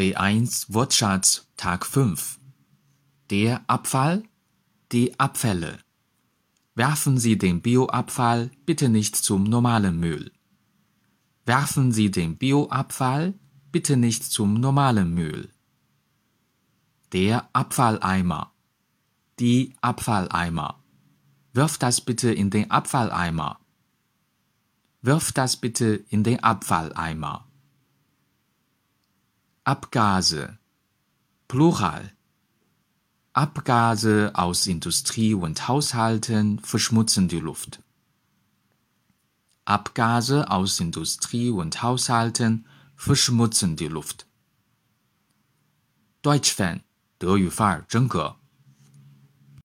B1 Wortschatz Tag 5 Der Abfall, die Abfälle. Werfen Sie den Bioabfall bitte nicht zum normalen Müll. Werfen Sie den Bioabfall bitte nicht zum normalen Müll. Der Abfalleimer. Die Abfalleimer. Wirf das bitte in den Abfalleimer. Wirf das bitte in den Abfalleimer. Abgase. Plural. Abgase aus Industrie und Haushalten verschmutzen die Luft. Abgase aus Industrie und Haushalten verschmutzen die Luft. Deutsch-Fan, 德语范儿真格。